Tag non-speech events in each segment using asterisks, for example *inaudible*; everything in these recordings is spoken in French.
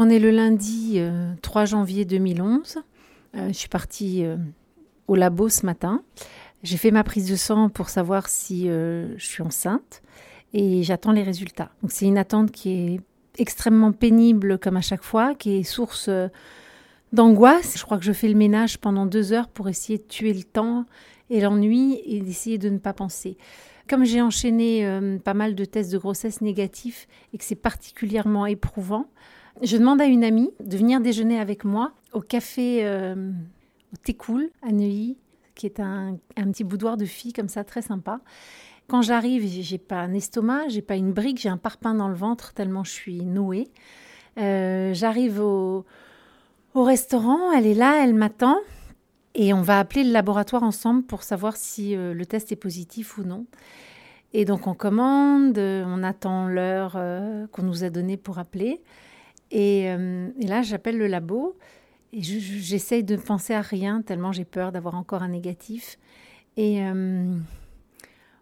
On est le lundi 3 janvier 2011. je suis partie au labo ce matin. J'ai fait ma prise de sang pour savoir si je suis enceinte et j'attends les résultats. Donc c'est une attente qui est extrêmement pénible comme à chaque fois, qui est source d'angoisse. Je crois que je fais le ménage pendant deux heures pour essayer de tuer le temps et l'ennui et d'essayer de ne pas penser. Comme j'ai enchaîné euh, pas mal de tests de grossesse négatifs et que c'est particulièrement éprouvant, je demande à une amie de venir déjeuner avec moi au café euh, au Técoul à Neuilly, qui est un, un, petit boudoir de filles comme ça, très sympa. Quand j'arrive, j'ai pas un estomac, j'ai pas une brique, j'ai un parpaing dans le ventre tellement je suis nouée. Euh, j'arrive au, au restaurant, elle est là, elle m'attend. Et on va appeler le laboratoire ensemble pour savoir si euh, le test est positif ou non. Et donc on commande, on attend l'heure euh, qu'on nous a donnée pour appeler. Et, euh, là, j'appelle le labo et j'essaye de penser à rien tellement j'ai peur d'avoir encore un négatif. Et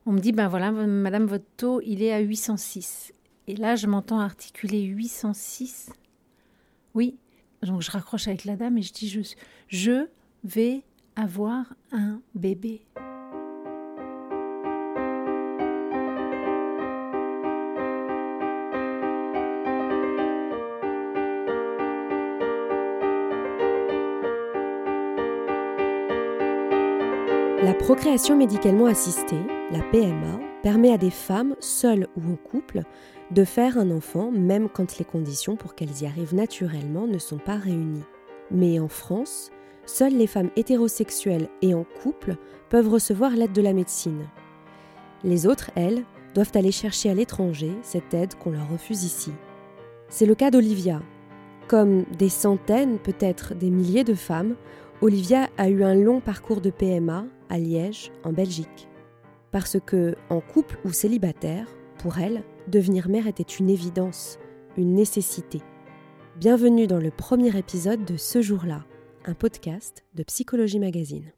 on me dit, ben voilà, madame, votre taux, il est à 806. Et là, je m'entends articuler 806. Oui, donc je raccroche avec la dame et je dis je, je vais avoir un bébé. Procréation médicalement assistée, la PMA, permet à des femmes, seules ou en couple, de faire un enfant même quand les conditions pour qu'elles y arrivent naturellement ne sont pas réunies. Mais en France, seules les femmes hétérosexuelles et en couple peuvent recevoir l'aide de la médecine. Les autres, elles, doivent aller chercher à l'étranger cette aide qu'on leur refuse ici. C'est le cas d'Olivia. Comme des centaines, peut-être des milliers de femmes, Olivia a eu un long parcours de PMA à Liège, en Belgique. Parce que, en couple ou célibataire, pour elle, devenir mère était une évidence, une nécessité. Bienvenue dans le premier épisode de Ce jour-là, un podcast de Psychologie Magazine.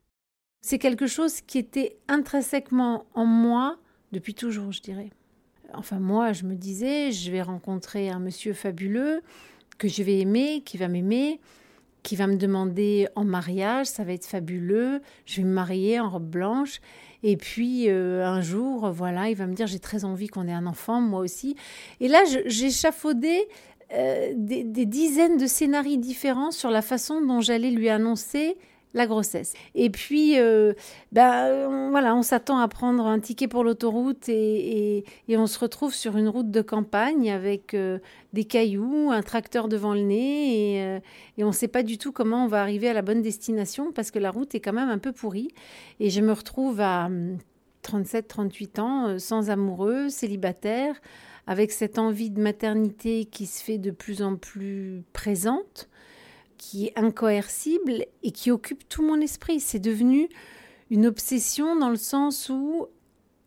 C'est quelque chose qui était intrinsèquement en moi depuis toujours, je dirais. Enfin, moi, je me disais, je vais rencontrer un monsieur fabuleux que je vais aimer, qui va m'aimer, qui va me demander en mariage, ça va être fabuleux, je vais me marier en robe blanche. Et puis euh, un jour, voilà, il va me dire j'ai très envie qu'on ait un enfant, moi aussi. Et là, j'ai chafaudé euh, des, dizaines de scénarios différents sur la façon dont j'allais lui annoncer la grossesse. Et puis, ben, voilà, on s'attend à prendre un ticket pour l'autoroute et, on se retrouve sur une route de campagne avec euh, des cailloux, un tracteur devant le nez et, euh, on ne sait pas du tout comment on va arriver à la bonne destination parce que la route est quand même un peu pourrie. Et je me retrouve à 37-38 hum, ans, sans amoureux, célibataire, avec cette envie de maternité qui se fait de plus en plus présente qui est incoercible et qui occupe tout mon esprit. C'est devenu une obsession dans le sens où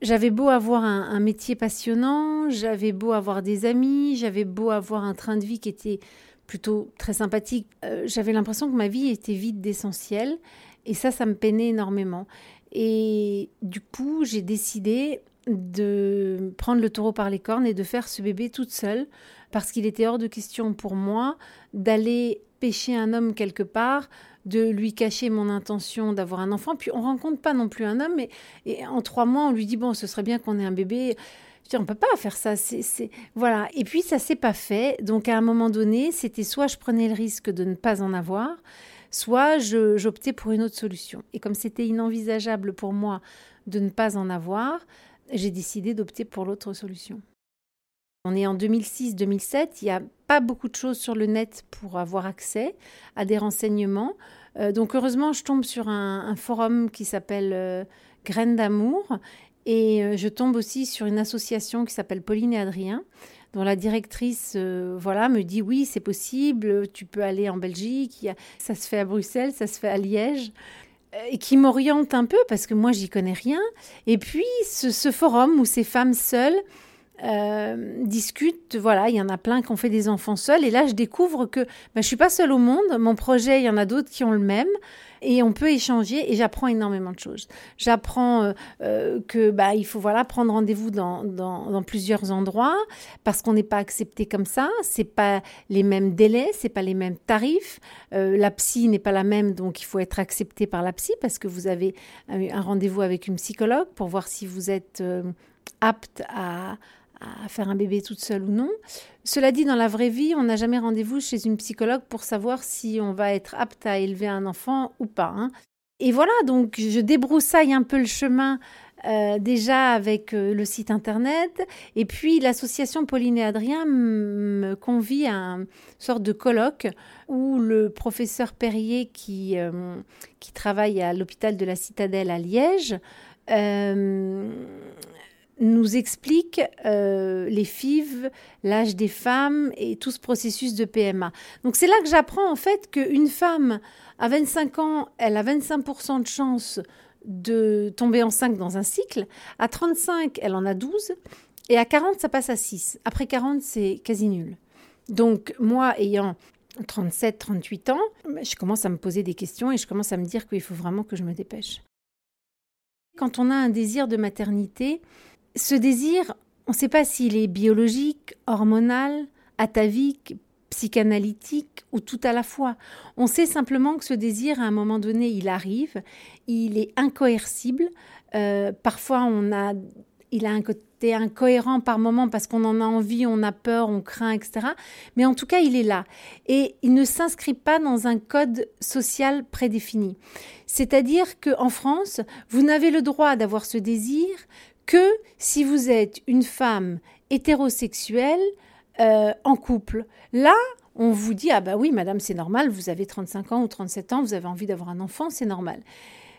j'avais beau avoir un, métier passionnant, j'avais beau avoir des amis, j'avais beau avoir un train de vie qui était plutôt très sympathique, euh, j'avais l'impression que ma vie était vide d'essentiel et ça, ça me peinait énormément. Et du coup, j'ai décidé de prendre le taureau par les cornes et de faire ce bébé toute seule parce qu'il était hors de question pour moi d'aller pêcher un homme quelque part, de lui cacher mon intention d'avoir un enfant. Puis on rencontre pas non plus un homme, mais et en trois mois, on lui dit bon, ce serait bien qu'on ait un bébé. Je dis, on peut pas faire ça. C'est, voilà. Et puis ça s'est pas fait. Donc à un moment donné, c'était soit je prenais le risque de ne pas en avoir, soit j'optais pour une autre solution. Et comme c'était inenvisageable pour moi de ne pas en avoir, j'ai décidé d'opter pour l'autre solution. On est en 2006-2007, il n'y a pas beaucoup de choses sur le net pour avoir accès à des renseignements. Euh, donc heureusement, je tombe sur un, forum qui s'appelle euh, Graines d'amour et euh, je tombe aussi sur une association qui s'appelle Pauline et Adrien dont la directrice voilà me dit oui c'est possible tu peux aller en Belgique ça se fait à Bruxelles ça se fait à Liège et qui m'oriente un peu parce que moi j'y connais rien et puis ce, ce forum où ces femmes seules euh, discutent. Voilà, il y en a plein qui ont fait des enfants seuls. Et là, je découvre que je ne suis pas seule au monde. Mon projet, il y en a d'autres qui ont le même. Et on peut échanger et j'apprends énormément de choses. J'apprends euh, euh, que bah, il faut voilà prendre rendez-vous dans, dans, dans, plusieurs endroits parce qu'on n'est pas accepté comme ça. C'est pas les mêmes délais, c'est pas les mêmes tarifs. la psy n'est pas la même, donc il faut être accepté par la psy parce que vous avez un rendez-vous avec une psychologue pour voir si vous êtes apte à, à faire un bébé toute seule ou non. Cela dit, dans la vraie vie, on n'a jamais rendez-vous chez une psychologue pour savoir si on va être apte à élever un enfant ou pas. Hein. Et voilà, donc je débroussaille un peu le chemin euh, déjà avec euh, le site internet. Et puis l'association Pauline et Adrien me convie à une sorte de colloque où le professeur Perrier, qui, euh, qui travaille à l'hôpital de la Citadelle à Liège, nous explique euh, les FIV, l'âge des femmes et tout ce processus de PMA. Donc c'est là que j'apprends en fait qu'une femme à 25 ans, elle a 25% de chance de tomber enceinte dans un cycle. À 35, elle en a 12. Et à 40, ça passe à 6. Après 40, c'est quasi nul. Donc moi, ayant 37, 38 ans, je commence à me poser des questions et je commence à me dire qu'il faut vraiment que je me dépêche. Quand on a un désir de maternité, ce désir, on ne sait pas s'il est biologique, hormonal, atavique, psychanalytique ou tout à la fois. On sait simplement que ce désir, à un moment donné, il arrive, il est incoercible. Euh, parfois, on a, il a un côté incohérent par moment parce qu'on en a envie, on a peur, on craint, etc. Mais en tout cas, il est là. Et il ne s'inscrit pas dans un code social prédéfini. C'est-à-dire qu'en France, vous n'avez le droit d'avoir ce désir que si vous êtes une femme hétérosexuelle euh, en couple. Là, on vous dit ah bah oui madame c'est normal, vous avez 35 ans ou 37 ans, vous avez envie d'avoir un enfant, c'est normal.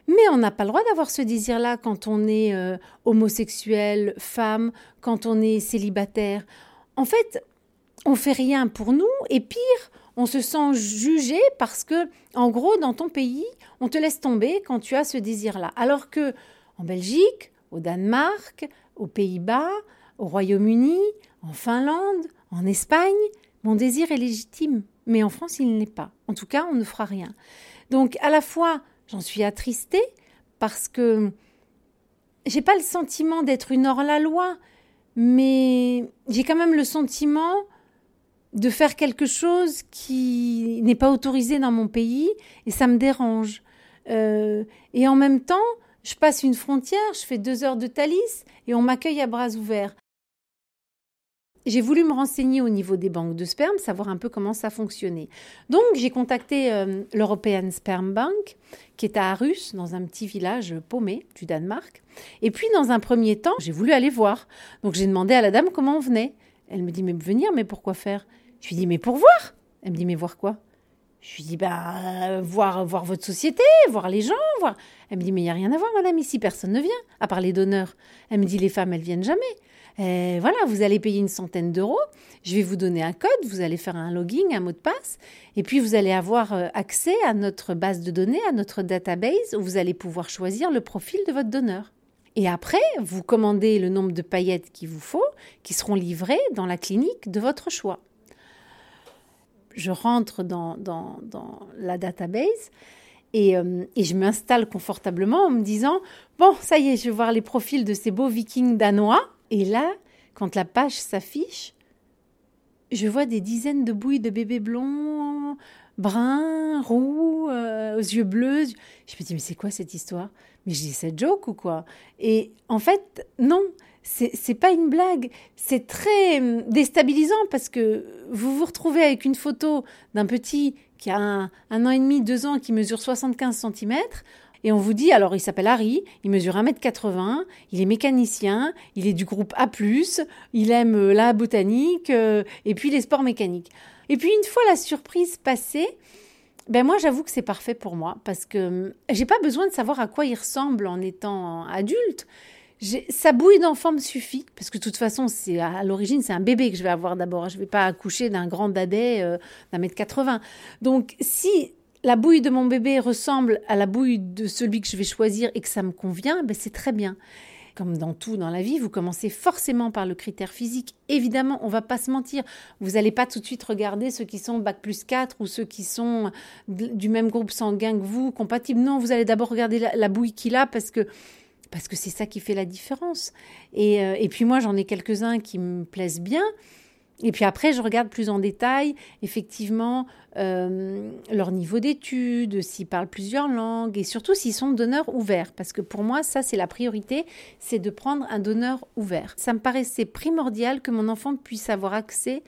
Mais on n'a pas le droit d'avoir ce désir-là quand on est euh, homosexuel, femme, quand on est célibataire. En fait, on fait rien pour nous et pire, on se sent jugé parce que, en gros, dans ton pays, on te laisse tomber quand tu as ce désir-là. Alors que en Belgique, au Danemark, aux Pays-Bas, au Royaume-Uni, en Finlande, en Espagne. Mon désir est légitime, mais en France, il n'est pas. En tout cas, on ne fera rien. Donc, à la fois, j'en suis attristée parce que j'ai pas le sentiment d'être une hors-la-loi, mais j'ai quand même le sentiment de faire quelque chose qui n'est pas autorisé dans mon pays et ça me dérange. Euh, et en même temps, je passe une frontière, je fais deux heures de Thalys et on m'accueille à bras ouverts. J'ai voulu me renseigner au niveau des banques de sperme, savoir un peu comment ça fonctionnait. Donc j'ai contacté euh, l'European Sperm Bank, qui est à Arus, dans un petit village paumé du Danemark. Et puis dans un premier temps, j'ai voulu aller voir. Donc j'ai demandé à la dame comment on venait. Elle me dit mais venir, mais pourquoi faire? Je lui dis mais pour voir. Elle me dit mais voir quoi? Je lui dis, bah, voir, voir votre société, voir les gens, voir. Elle me dit, mais il n'y a rien à voir, madame, ici, personne ne vient, à part les donneurs. Elle me dit, les femmes, elles viennent jamais. Et voilà, vous allez payer une centaine d'euros, je vais vous donner un code, vous allez faire un login, un mot de passe, et puis vous allez avoir euh, accès à notre base de données, à notre database, où vous allez pouvoir choisir le profil de votre donneur. Et après, vous commandez le nombre de paillettes qu'il vous faut, qui seront livrées dans la clinique de votre choix je rentre dans, dans, la database et, euh, et je m'installe confortablement en me disant Bon, ça y est, je vais voir les profils de ces beaux vikings danois. Et là, quand la page s'affiche, je vois des dizaines de bouilles de bébés blonds, bruns, roux, euh, aux yeux bleus. Je me dis, mais c'est quoi cette histoire? Mais je dis, c'est joke ou quoi? Et en fait, non, c'est pas une blague. C'est très hum, déstabilisant parce que vous vous retrouvez avec une photo d'un petit qui a un, an et demi, deux ans, qui mesure 75 cm. Et on vous dit, alors il s'appelle Harry, il mesure 1m80, il est mécanicien, il est du groupe A, il aime euh, la botanique euh, et puis les sports mécaniques. Et puis une fois la surprise passée, ben moi j'avoue que c'est parfait pour moi parce que hum, j'ai pas besoin de savoir à quoi il ressemble en étant adulte sa bouille d'enfant me suffit, parce que de toute façon, c'est à l'origine, c'est un bébé que je vais avoir d'abord. Je ne vais pas accoucher d'un grand dadais euh, d'un mètre 80. Donc, si la bouille de mon bébé ressemble à la bouille de celui que je vais choisir et que ça me convient, ben c'est très bien. Comme dans tout dans la vie, vous commencez forcément par le critère physique. Évidemment, on va pas se mentir. Vous n'allez pas tout de suite regarder ceux qui sont bac plus 4 ou ceux qui sont du même groupe sanguin que vous, compatibles. Non, vous allez d'abord regarder la, bouille qu'il a parce que parce que c'est ça qui fait la différence. Et, euh, et puis moi, j'en ai quelques-uns qui me plaisent bien. Et puis après, je regarde plus en détail, effectivement, euh, leur niveau d'études, s'ils parlent plusieurs langues et surtout s'ils sont donneurs ouverts. Parce que pour moi, ça, c'est la priorité, c'est de prendre un donneur ouvert. Ça me paraissait primordial que mon enfant puisse avoir accès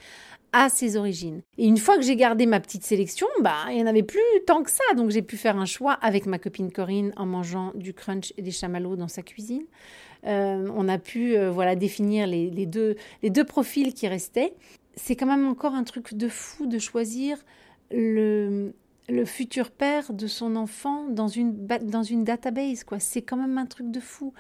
à ses origines. Et une fois que j'ai gardé ma petite sélection, bah, il n'y en avait plus tant que ça. Donc j'ai pu faire un choix avec ma copine Corinne en mangeant du crunch et des chamallows dans sa cuisine. Euh, on a pu euh, voilà définir les, deux, les deux profils qui restaient. C'est quand même encore un truc de fou de choisir le, le futur père de son enfant dans une, dans une database. quoi. C'est quand même un truc de fou.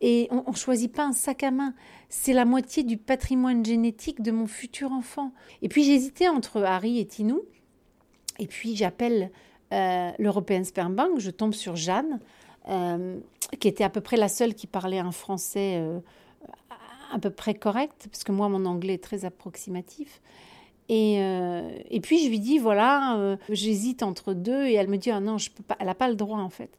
Et on ne choisit pas un sac à main. C'est la moitié du patrimoine génétique de mon futur enfant. Et puis j'hésitais entre Harry et Tinou. Et puis j'appelle euh, l'European Sperm Bank. Je tombe sur Jeanne. Euh, qui était à peu près la seule qui parlait un français euh, à peu près correct, parce que moi, mon anglais est très approximatif. Et, euh, et puis, je lui dis, voilà, j'hésite entre deux, et elle me dit, ah non, elle n'a pas le droit, en fait.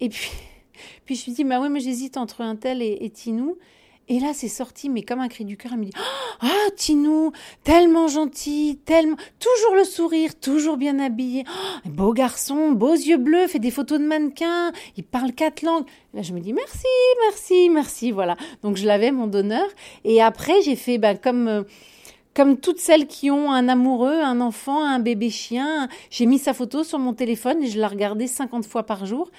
Et puis, *laughs* puis je lui dis, bah oui, mais j'hésite entre un tel et, et Tinou. Et là, c'est sorti, mais comme un cri du cœur, elle me dit Ah, Tinou, tellement gentil, tellement. Toujours le sourire, toujours bien habillé. Oh, beau garçon, beaux yeux bleus, fait des photos de mannequins, il parle quatre langues. Là, je me dis Merci, merci, merci. Voilà. Donc, je l'avais, mon donneur. Et après, j'ai fait ben, comme. Euh, comme toutes celles qui ont un amoureux, un enfant, un bébé chien, j'ai mis sa photo sur mon téléphone et je la regardais 50 fois par jour.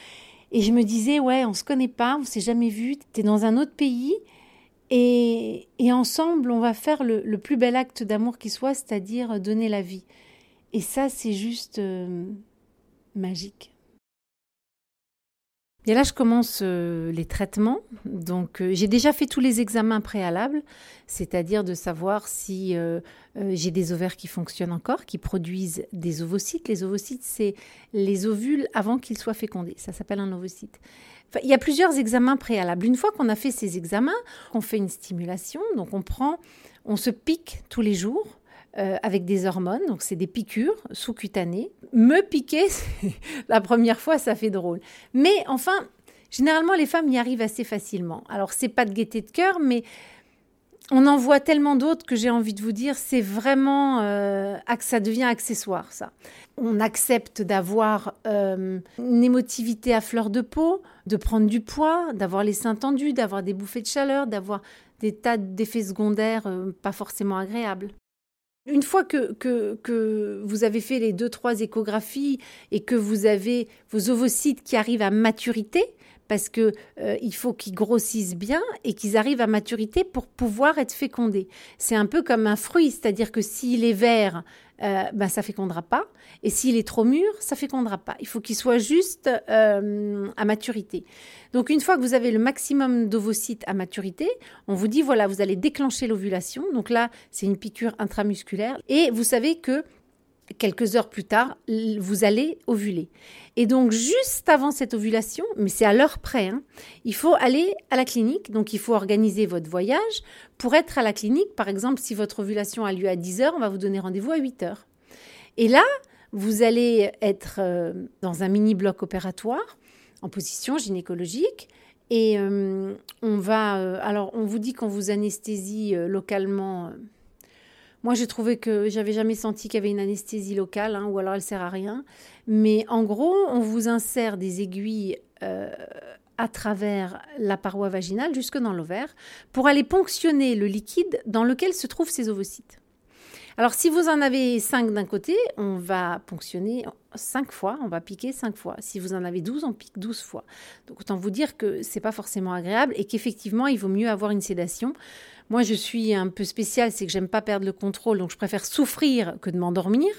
Et je me disais, ouais, on se connaît pas, on s'est jamais vu, tu es dans un autre pays, et, ensemble, on va faire le, plus bel acte d'amour qui soit, c'est-à-dire donner la vie. Et ça, c'est juste euh, magique. Et là, je commence euh, les traitements. Donc, euh, j'ai déjà fait tous les examens préalables, c'est-à-dire de savoir si j'ai des ovaires qui fonctionnent encore, qui produisent des ovocytes. Les ovocytes, c'est les ovules avant qu'ils soient fécondés. Ça s'appelle un ovocyte il y a plusieurs examens préalables. Une fois qu'on a fait ces examens, on fait une stimulation. Donc on prend, on se pique tous les jours euh, avec des hormones. Donc c'est des piqûres sous-cutanées. Me piquer, *laughs* la première fois, ça fait drôle. Mais enfin, généralement les femmes y arrivent assez facilement. Alors c'est pas de gaieté de cœur, mais on en voit tellement d'autres que j'ai envie de vous dire, c'est vraiment euh, ça devient accessoire ça. On accepte d'avoir euh, une émotivité à fleur de peau, de prendre du poids, d'avoir les seins tendus, d'avoir des bouffées de chaleur, d'avoir des tas d'effets secondaires euh, pas forcément agréables. Une fois que, que, que, vous avez fait les deux, trois échographies et que vous avez vos ovocytes qui arrivent à maturité, parce que euh, il faut qu'ils grossissent bien et qu'ils arrivent à maturité pour pouvoir être fécondés. C'est un peu comme un fruit, c'est-à-dire que s'il est vert, euh, ben ça fécondera pas, et s'il est trop mûr, ça fécondera pas. Il faut qu'il soit juste euh, à maturité. Donc une fois que vous avez le maximum d'ovocytes à maturité, on vous dit voilà, vous allez déclencher l'ovulation. Donc là, c'est une piqûre intramusculaire, et vous savez que quelques heures plus tard, vous allez ovuler. Et donc, juste avant cette ovulation, mais c'est à l'heure près, hein, il faut aller à la clinique. Donc, il faut organiser votre voyage pour être à la clinique. Par exemple, si votre ovulation a lieu à 10 heures, on va vous donner rendez-vous à 8 heures. Et là, vous allez être euh, dans un mini bloc opératoire en position gynécologique. Et euh, on va. Euh, alors, on vous dit qu'on vous anesthésie localement moi, j'ai trouvé que j'avais jamais senti qu'il y avait une anesthésie locale, hein, ou alors elle sert à rien. Mais en gros, on vous insère des aiguilles euh, à travers la paroi vaginale jusque dans l'ovaire pour aller ponctionner le liquide dans lequel se trouvent ces ovocytes. Alors, si vous en avez 5 d'un côté, on va ponctionner 5 fois, on va piquer 5 fois. Si vous en avez 12, on pique 12 fois. Donc, autant vous dire que c'est pas forcément agréable et qu'effectivement, il vaut mieux avoir une sédation. Moi, je suis un peu spéciale, c'est que j'aime pas perdre le contrôle, donc je préfère souffrir que de m'endormir.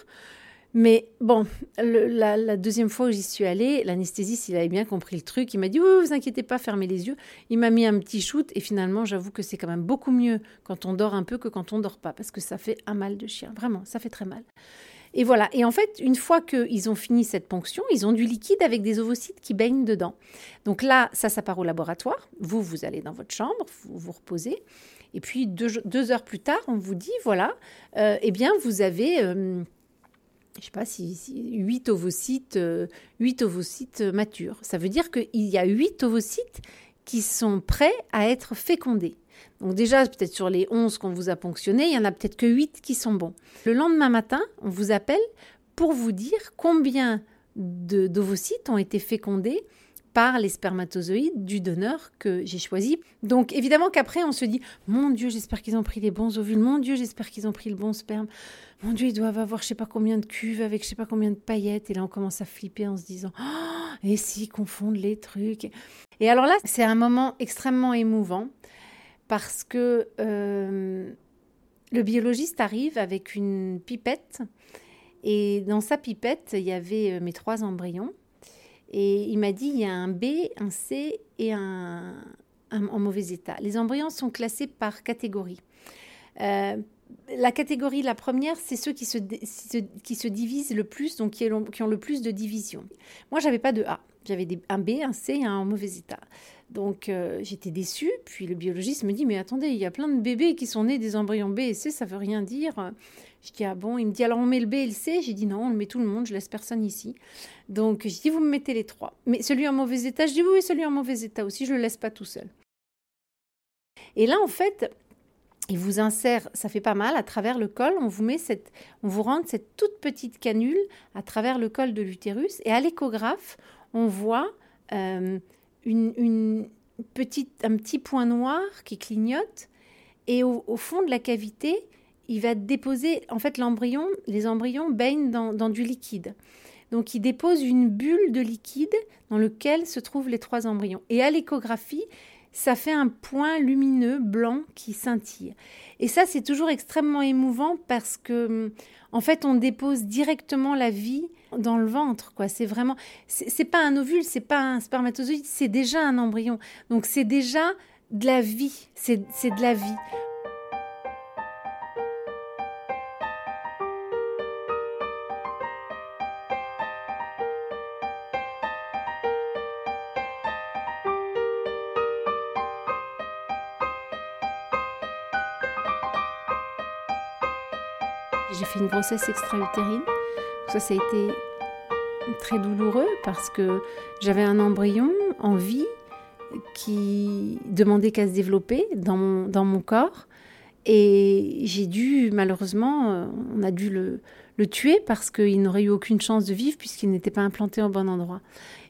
Mais bon, la, deuxième fois où j'y suis allée, l'anesthésiste, il avait bien compris le truc. Il m'a dit Oui, vous inquiétez pas, fermez les yeux. Il m'a mis un petit shoot et finalement, j'avoue que c'est quand même beaucoup mieux quand on dort un peu que quand on dort pas parce que ça fait un mal de chien. Vraiment, ça fait très mal. Et voilà. Et en fait, une fois qu'ils ont fini cette ponction, ils ont du liquide avec des ovocytes qui baignent dedans. Donc là, ça, ça part au laboratoire. Vous, vous allez dans votre chambre, vous vous reposez. Et puis deux, heures plus tard, on vous dit, voilà, euh, eh bien, vous avez, euh, je sais pas si, huit 8 ovocytes, euh, ovocytes matures. Ça veut dire qu'il y a 8 ovocytes qui sont prêts à être fécondés. Donc déjà, peut-être sur les 11 qu'on vous a ponctionnés, il y en a peut-être que 8 qui sont bons. Le lendemain matin, on vous appelle pour vous dire combien d'ovocytes ont été fécondés par les spermatozoïdes du donneur que j'ai choisi. Donc évidemment qu'après on se dit mon Dieu j'espère qu'ils ont pris les bons ovules, mon Dieu j'espère qu'ils ont pris le bon sperme, mon Dieu ils doivent avoir je sais pas combien de cuves avec je sais pas combien de paillettes. Et là on commence à flipper en se disant oh, et s'ils confondent les trucs. Et alors là c'est un moment extrêmement émouvant parce que euh, le biologiste arrive avec une pipette. Et dans sa pipette il y avait euh, mes trois embryons et il m'a dit il y a un B, un C et un, en mauvais état. Les embryons sont classés par catégorie. Euh, la catégorie, la première, c'est ceux qui se, qui se divisent le plus, donc qui ont, qui ont le plus de divisions. Moi, j'avais pas de A. J'avais un B, un C et un en mauvais état. Donc euh, j'étais déçue. Puis le biologiste me dit Mais attendez, il y a plein de bébés qui sont nés des embryons B et C, ça veut rien dire. Je dis Ah bon? Il me dit Alors on met le B et le C? J'ai dit Non, on le met tout le monde, je laisse personne ici. Donc je dis Vous me mettez les trois. Mais celui en mauvais état, je dis Oui, celui en mauvais état aussi, je le laisse pas tout seul. Et là, en fait, il vous insère, ça fait pas mal, à travers le col, on vous met cette, on vous rentre cette toute petite canule à travers le col de l'utérus, et à l'échographe, on voit euh, une, petite, un petit point noir qui clignote, et au, fond de la cavité, il va déposer, en fait, l'embryon, les embryons baignent dans, du liquide. Donc, il dépose une bulle de liquide dans lequel se trouvent les trois embryons. Et à l'échographie, ça fait un point lumineux blanc qui scintille. Et ça, c'est toujours extrêmement émouvant parce que, en fait, on dépose directement la vie dans le ventre, quoi. C'est vraiment, c'est pas un ovule, c'est pas un spermatozoïde, c'est déjà un embryon. Donc, c'est déjà de la vie, c'est de la vie. Une grossesse extra-utérine. Ça, ça a été très douloureux parce que j'avais un embryon en vie qui demandait qu'à se développer dans mon, dans mon corps. Et j'ai dû, malheureusement, euh, on a dû le, le tuer parce qu'il n'aurait eu aucune chance de vivre puisqu'il n'était pas implanté au bon endroit.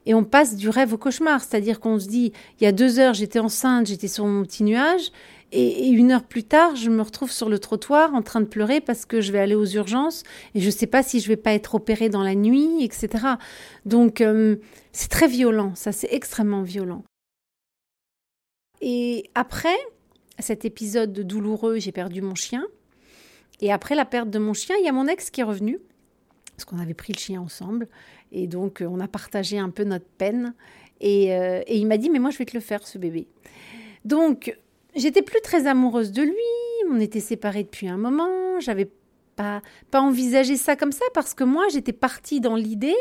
Et on passe du rêve au cauchemar, c'est-à-dire qu'on se dit, il y a deux heures, j'étais enceinte, j'étais sur mon petit nuage, et, une heure plus tard, je me retrouve sur le trottoir en train de pleurer parce que je vais aller aux urgences et je ne sais pas si je vais pas être opérée dans la nuit, etc. Donc euh, c'est très violent, ça c'est extrêmement violent. Et après cet épisode douloureux, j'ai perdu mon chien. Et après la perte de mon chien, il y a mon ex qui est revenu parce qu'on avait pris le chien ensemble et donc on a partagé un peu notre peine. Et, euh, et il m'a dit mais moi je vais te le faire ce bébé. Donc J'étais plus très amoureuse de lui, on était séparés depuis un moment, j'avais pas, pas envisagé ça comme ça parce que moi j'étais partie dans l'idée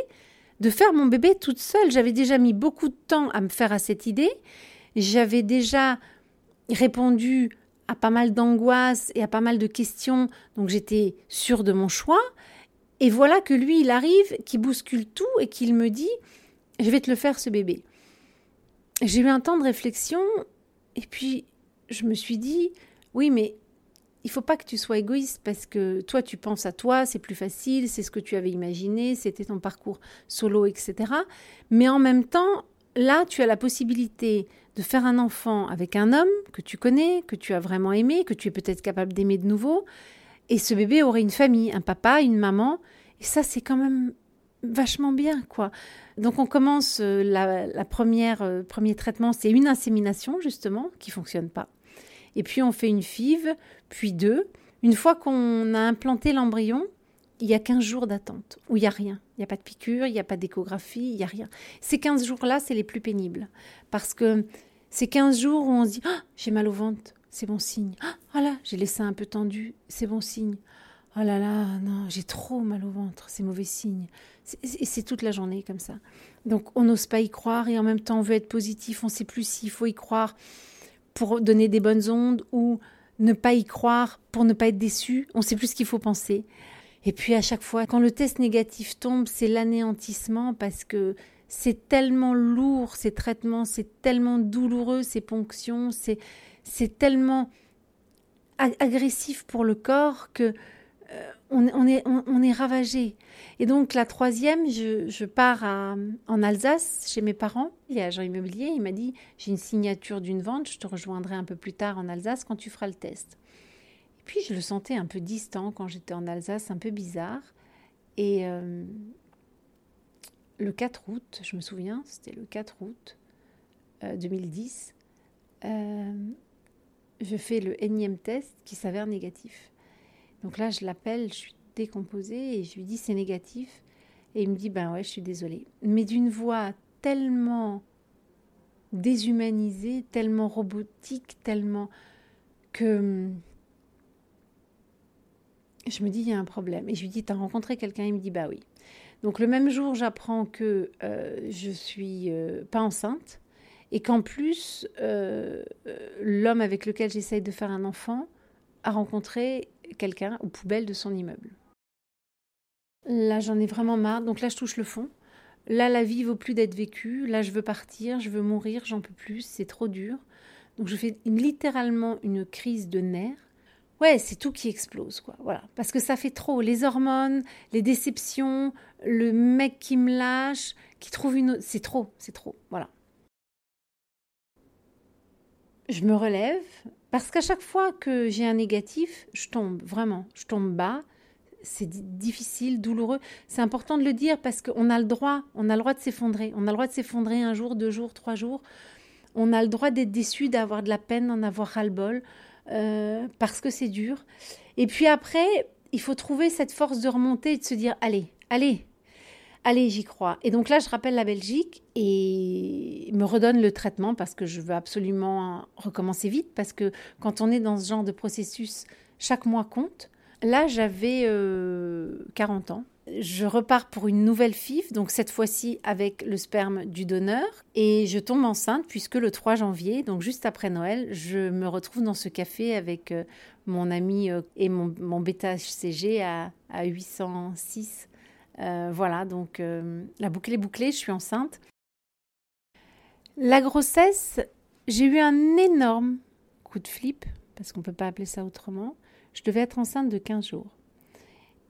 de faire mon bébé toute seule. J'avais déjà mis beaucoup de temps à me faire à cette idée. J'avais déjà répondu à pas mal d'angoisses et à pas mal de questions, donc j'étais sûre de mon choix. Et voilà que lui, il arrive, qui bouscule tout et qu'il me dit Je vais te le faire, ce bébé. J'ai eu un temps de réflexion, et puis je me suis dit, oui, mais il faut pas que tu sois égoïste parce que toi, tu penses à toi, c'est plus facile, c'est ce que tu avais imaginé, c'était ton parcours solo, etc. Mais en même temps, là, tu as la possibilité de faire un enfant avec un homme que tu connais, que tu as vraiment aimé, que tu es peut-être capable d'aimer de nouveau. Et ce bébé aurait une famille, un papa, une maman. Et ça, c'est quand même vachement bien, quoi. Donc on commence euh, la, première euh, premier traitement, c'est une insémination justement qui fonctionne pas. Et puis on fait une FIV, puis deux. Une fois qu'on a implanté l'embryon, il y a 15 jours d'attente où il n'y a rien. Il n'y a pas de piqûre, il n'y a pas d'échographie, il n'y a rien. Ces 15 jours-là, c'est les plus pénibles. Parce que ces 15 jours où on se dit ah, j'ai mal au ventre, c'est bon signe. Ah, voilà, j'ai les seins un peu tendus, c'est bon signe. Oh là là, non, j'ai trop mal au ventre, c'est mauvais signe. Et c'est toute la journée comme ça. Donc on n'ose pas y croire et en même temps on veut être positif, on ne sait plus s'il faut y croire pour donner des bonnes ondes ou ne pas y croire pour ne pas être déçu, on sait plus ce qu'il faut penser. Et puis à chaque fois, quand le test négatif tombe, c'est l'anéantissement parce que c'est tellement lourd ces traitements, c'est tellement douloureux ces ponctions, c'est c'est tellement agressif pour le corps que euh, on, est, ravagé. Et donc la troisième, je, pars en Alsace chez mes parents. Il y a agent immobilier, il m'a dit j'ai une signature d'une vente, je te rejoindrai un peu plus tard en Alsace quand tu feras le test. Et puis je le sentais un peu distant quand j'étais en Alsace, un peu bizarre. Et euh, le 4 août, je me souviens, c'était le 4 août 2010, euh, je fais le énième test qui s'avère négatif. Donc là, je l'appelle, je suis décomposée et je lui dis c'est négatif. Et il me dit ben ouais, je suis désolée. Mais d'une voix tellement déshumanisée, tellement robotique, tellement que hum, je me dis il y a un problème. Et je lui dis t'as rencontré quelqu'un? Il me dit bah oui. Donc le même jour, j'apprends que euh, je suis euh, pas enceinte et qu'en plus euh, l'homme avec lequel j'essaye de faire un enfant a rencontré quelqu'un aux poubelles de son immeuble. Là, j'en ai vraiment marre, donc là, je touche le fond. Là, la vie vaut plus d'être vécue. Là, je veux partir, je veux mourir, j'en peux plus, c'est trop dur. Donc, je fais littéralement une crise de nerfs. Ouais, c'est tout qui explose, quoi. Voilà. Parce que ça fait trop. Les hormones, les déceptions, le mec qui me lâche, qui trouve une autre. C'est trop, c'est trop. Voilà. Je me relève, parce qu'à chaque fois que j'ai un négatif, je tombe, vraiment, je tombe bas. C'est difficile, douloureux. C'est important de le dire parce qu'on a le droit, on a le droit de s'effondrer. On a le droit de s'effondrer un jour, deux jours, trois jours. On a le droit d'être déçu, d'avoir de la peine, d'en avoir ras-le-bol, euh, parce que c'est dur. Et puis après, il faut trouver cette force de remonter et de se dire, allez, allez, allez, j'y crois. Et donc là, je rappelle la Belgique et me redonne le traitement parce que je veux absolument recommencer vite, parce que quand on est dans ce genre de processus, chaque mois compte. Là, j'avais 40 euh, ans. Je repars pour une nouvelle FIF, donc cette fois-ci avec le sperme du donneur. Et je tombe enceinte puisque le 3 janvier, donc juste après Noël, je me retrouve dans ce café avec euh, mon ami euh, et mon, mon bêta-HCG à, à 806 euh, voilà, donc euh, la boucle est bouclée, je suis enceinte. La grossesse, j'ai eu un énorme coup de flip, parce qu'on ne peut pas appeler ça autrement. Je devais être enceinte de 15 jours.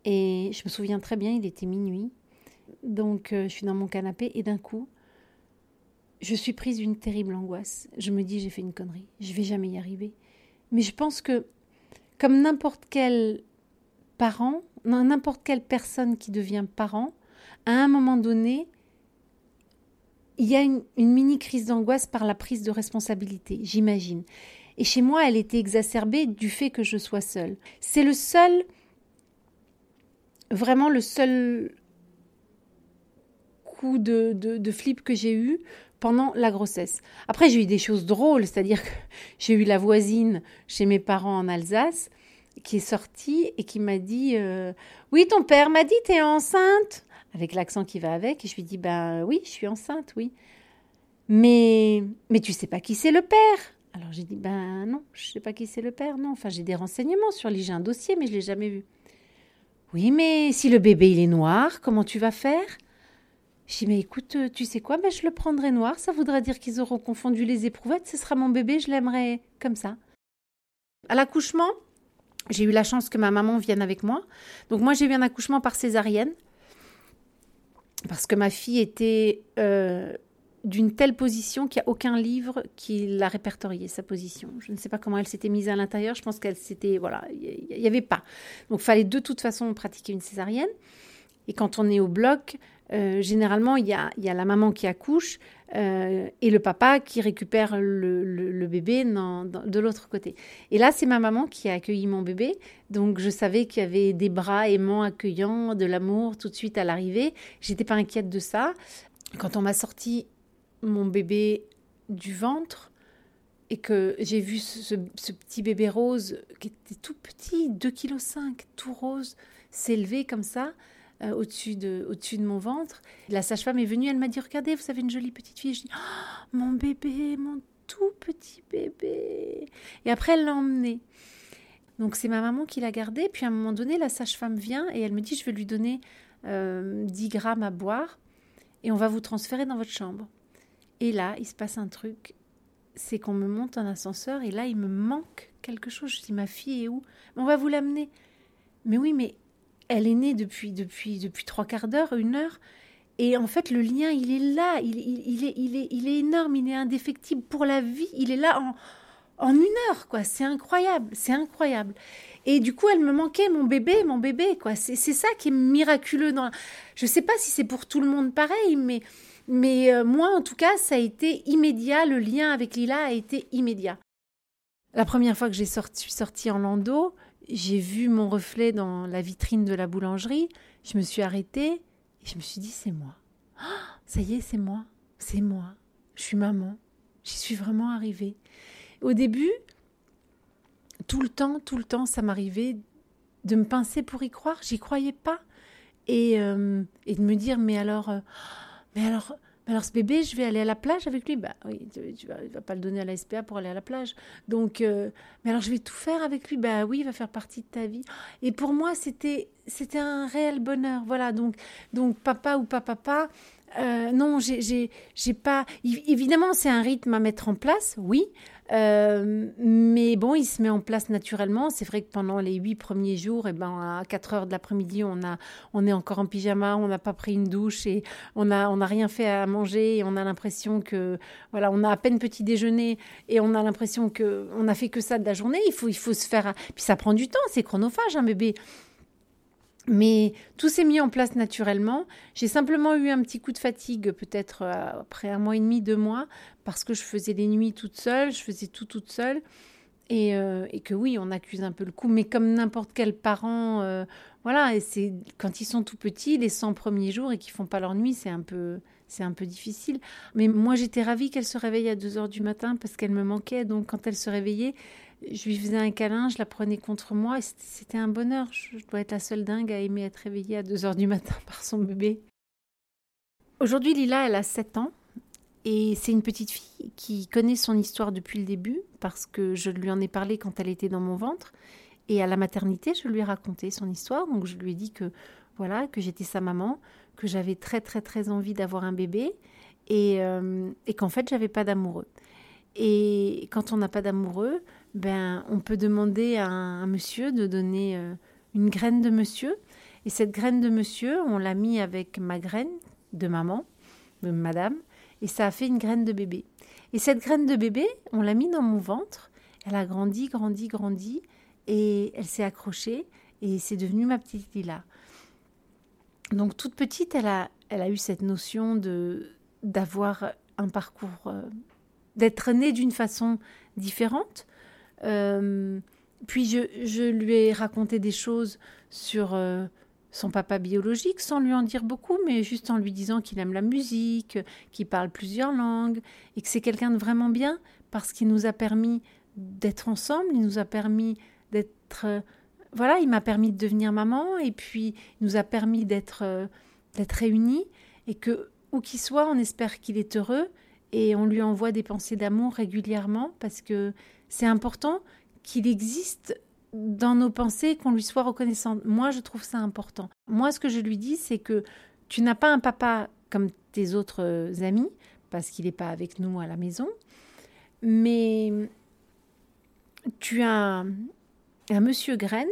Et je me souviens très bien, il était minuit. Donc euh, je suis dans mon canapé et d'un coup, je suis prise d'une terrible angoisse. Je me dis, j'ai fait une connerie, je vais jamais y arriver. Mais je pense que, comme n'importe quel parent, n'importe quelle personne qui devient parent, à un moment donné, il y a une, mini crise d'angoisse par la prise de responsabilité, j'imagine. Et chez moi, elle était exacerbée du fait que je sois seule. C'est le seul, vraiment le seul coup de, de flip que j'ai eu pendant la grossesse. Après, j'ai eu des choses drôles, c'est-à-dire que *laughs* j'ai eu la voisine chez mes parents en Alsace qui est sorti et qui m'a dit euh, Oui, ton père m'a dit, t'es enceinte Avec l'accent qui va avec. Et je lui dis Ben oui, je suis enceinte, oui. Mais, mais tu sais pas qui c'est le père Alors j'ai dit Ben non, je sais pas qui c'est le père, non. Enfin, j'ai des renseignements sur lui, j'ai un dossier, mais je l'ai jamais vu. Oui, mais si le bébé il est noir, comment tu vas faire? Je dis, mais écoute, tu sais quoi, ben, je le prendrai noir, ça voudrait dire qu'ils auront confondu les éprouvettes, ce sera mon bébé, je l'aimerais comme ça. À l'accouchement, j'ai eu la chance que ma maman vienne avec moi. Donc moi, j'ai eu un accouchement par césarienne parce que ma fille était euh, d'une telle position qu'il n'y a aucun livre qui l'a répertorié, sa position. Je ne sais pas comment elle s'était mise à l'intérieur. Je pense qu'elle s'était... Voilà, il n'y avait pas. Donc fallait de toute façon pratiquer une césarienne. Et quand on est au bloc, euh, généralement, il y a, la maman qui accouche euh, et le papa qui récupère le, bébé de l'autre côté. Et là, c'est ma maman qui a accueilli mon bébé. Donc, je savais qu'il y avait des bras aimants, accueillants, de l'amour tout de suite à l'arrivée. J'étais pas inquiète de ça. Quand on m'a sorti mon bébé du ventre, et que j'ai vu ce, petit bébé rose qui était tout petit, 2,5 kg, tout rose, s'élever comme ça euh, au-dessus de, au de mon ventre. La sage-femme est venue, elle m'a dit Regardez, vous avez une jolie petite fille. Je dis oh, Mon bébé, mon tout petit bébé. Et après, elle l'a emmené. Donc, c'est ma maman qui l'a gardé. Puis, à un moment donné, la sage-femme vient et elle me dit Je vais lui donner 10 euh, grammes à boire et on va vous transférer dans votre chambre. Et là, il se passe un truc c'est qu'on me monte en ascenseur et là, il me manque quelque chose. Je dis, ma fille est où? On va vous l'amener. Mais oui, mais elle est née depuis, depuis, depuis trois quarts d'heure, une heure. Et en fait, le lien, il est là. Il, il, est, il, est, il est énorme. Il est indéfectible pour la vie. Il est là en, en une heure, quoi. C'est incroyable. C'est incroyable. Et du coup, elle me manquait, mon bébé, mon bébé, quoi. C'est ça qui est miraculeux. Dans... Je ne sais pas si c'est pour tout le monde pareil, mais mais euh, moi, en tout cas, ça a été immédiat. Le lien avec Lila a été immédiat. La première fois que j'ai sorti, suis sortie en landau, j'ai vu mon reflet dans la vitrine de la boulangerie. Je me suis arrêtée et je me suis dit, c'est moi. Ah, ça y est, c'est moi. C'est moi. Je suis maman. J'y suis vraiment arrivée. Au début, tout le temps, tout le temps, ça m'arrivait de me pincer pour y croire. J'y croyais pas. Et, euh, de me dire, mais alors, euh, mais alors, alors ce bébé, je vais aller à la plage avec lui. Bah oui, tu, vas, vas pas le donner à la SPA pour aller à la plage. Donc, euh, mais alors je vais tout faire avec lui. Bah oui, il va faire partie de ta vie. Et pour moi, c'était c'était un réel bonheur. Voilà. Donc donc papa ou pas papa. Euh, non, j'ai pas. Évidemment, c'est un rythme à mettre en place. Oui. Euh, mais bon, il se met en place naturellement. C'est vrai que pendant les huit premiers jours, et eh ben, à 4 heures de l'après-midi, on, a, on est encore en pyjama, on n'a pas pris une douche et on n'a on rien fait à manger et on a l'impression que, voilà, on a à peine petit déjeuner et on a l'impression que on a fait que ça de la journée. Il faut, il faut se faire. Puis ça prend du temps, c'est chronophage, un bébé. Mais tout s'est mis en place naturellement. J'ai simplement eu un petit coup de fatigue, peut-être euh, après un mois et demi, deux mois, parce que je faisais les nuits toute seule, je faisais tout toute seule. Et, euh, que oui, on accuse un peu le coup, mais comme n'importe quel parent, euh, voilà, et c'est quand ils sont tout petits, les 100 premiers jours et qu'ils font pas leur nuit, c'est un peu, c'est un peu difficile. Mais moi, j'étais ravie qu'elle se réveille à 2 heures du matin parce qu'elle me manquait. Donc, quand elle se réveillait, je lui faisais un câlin, je la prenais contre moi et c'était un bonheur. Je dois être la seule dingue à aimer être réveillée à 2 heures du matin *laughs* par son bébé. Aujourd'hui, Lila, elle a 7 ans et c'est une petite fille qui connaît son histoire depuis le début parce que je lui en ai parlé quand elle était dans mon ventre et à la maternité, je lui ai raconté son histoire. Donc je lui ai dit que voilà, que j'étais sa maman, que j'avais très très très envie d'avoir un bébé et, euh, et qu'en fait, j'avais pas d'amoureux. Et quand on n'a pas d'amoureux, ben, on peut demander à un, monsieur de donner euh, une graine de monsieur. Et cette graine de monsieur, on l'a mis avec ma graine de maman, de madame, et ça a fait une graine de bébé. Et cette graine de bébé, on l'a mis dans mon ventre. Elle a grandi, grandi, grandi, et elle s'est accrochée, et c'est devenu ma petite Lila. Donc toute petite, elle a, elle a eu cette notion de d'avoir un parcours, euh, d'être née d'une façon différente, euh, puis je, lui ai raconté des choses sur euh, son papa biologique, sans lui en dire beaucoup, mais juste en lui disant qu'il aime la musique, qu'il parle plusieurs langues, et que c'est quelqu'un de vraiment bien, parce qu'il nous a permis d'être ensemble, il nous a permis d'être... Euh, voilà, il m'a permis de devenir maman, et puis il nous a permis d'être d'être réunis, et que, où qu'il soit, on espère qu'il est heureux, et on lui envoie des pensées d'amour régulièrement, parce que c'est important qu'il existe dans nos pensées, qu'on lui soit reconnaissant. Moi, je trouve ça important. Moi, ce que je lui dis, c'est que tu n'as pas un papa comme tes autres euh, amis, parce qu'il n'est pas avec nous à la maison, mais tu as un monsieur graine,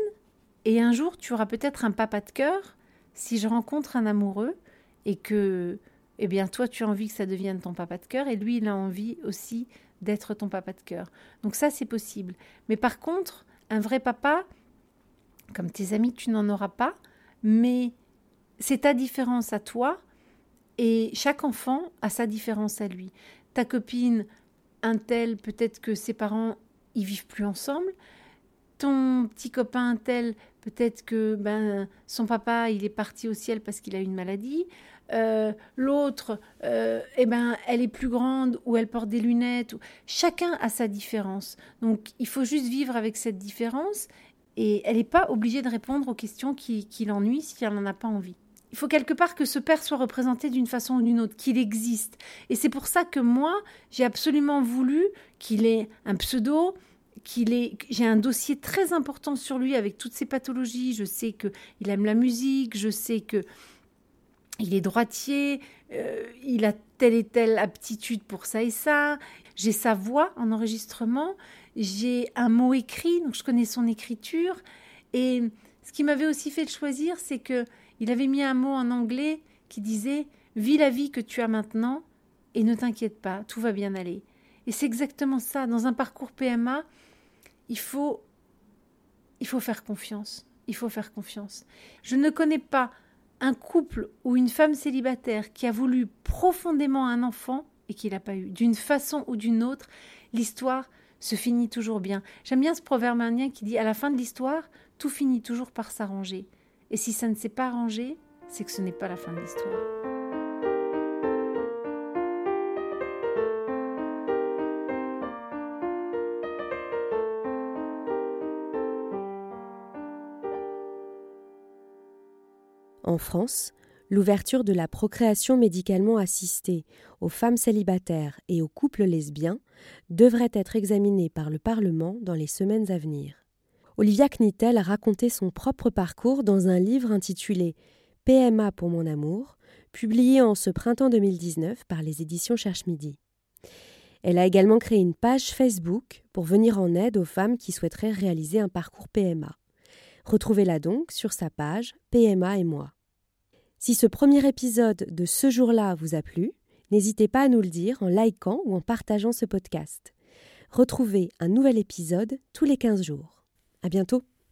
et un jour, tu auras peut-être un papa de cœur si je rencontre un amoureux et que, eh bien, toi, tu as envie que ça devienne ton papa de cœur, et lui, il a envie aussi d'être ton papa de cœur. Donc ça, c'est possible. Mais par contre, un vrai papa, comme tes amis, tu n'en auras pas, mais c'est ta différence à toi, et chaque enfant a sa différence à lui. Ta copine, un tel, peut-être que ses parents, ils vivent plus ensemble. Ton petit copain, un tel, Peut-être que ben, son papa, il est parti au ciel parce qu'il a une maladie. Euh, l'autre, euh, eh ben, elle est plus grande ou elle porte des lunettes. Chacun a sa différence. Donc, il faut juste vivre avec cette différence et elle n'est pas obligée de répondre aux questions qui, qui l'ennuient si elle n'en a pas envie. Il faut quelque part que ce père soit représenté d'une façon ou d'une autre, qu'il existe. Et c'est pour ça que moi, j'ai absolument voulu qu'il ait un pseudo, qu'il est j'ai un dossier très important sur lui avec toutes ses pathologies. Je sais que il aime la musique je sais que il est droitier euh, il a telle et telle aptitude pour ça et ça. J'ai sa voix en enregistrement j'ai un mot écrit donc je connais son écriture. Et ce qui m'avait aussi fait le choisir c'est que il avait mis un mot en anglais qui disait vis la vie que tu as maintenant et ne t'inquiète pas tout va bien aller. Et c'est exactement ça. Dans un parcours PMA il faut, il faut faire confiance. Il faut faire confiance. Je ne connais pas un couple ou une femme célibataire qui a voulu profondément un enfant et qui l'a pas eu. D'une façon ou d'une autre, l'histoire se finit toujours bien. J'aime bien ce proverbe indien qui dit à la fin de l'histoire, tout finit toujours par s'arranger. Et si ça ne s'est pas arrangé, c'est que ce n'est pas la fin de l'histoire. En France, l'ouverture de la procréation médicalement assistée aux femmes célibataires et aux couples lesbiens devrait être examinée par le Parlement dans les semaines à venir. Olivia Knittel a raconté son propre parcours dans un livre intitulé PMA pour mon amour, publié en ce printemps 2019 par les éditions Cherche Midi. Elle a également créé une page Facebook pour venir en aide aux femmes qui souhaiteraient réaliser un parcours PMA. Retrouvez-la donc sur sa page PMA et moi. Si ce premier épisode de ce jour-là vous a plu, n'hésitez pas à nous le dire en likant ou en partageant ce podcast. Retrouvez un nouvel épisode tous les 15 jours. À bientôt!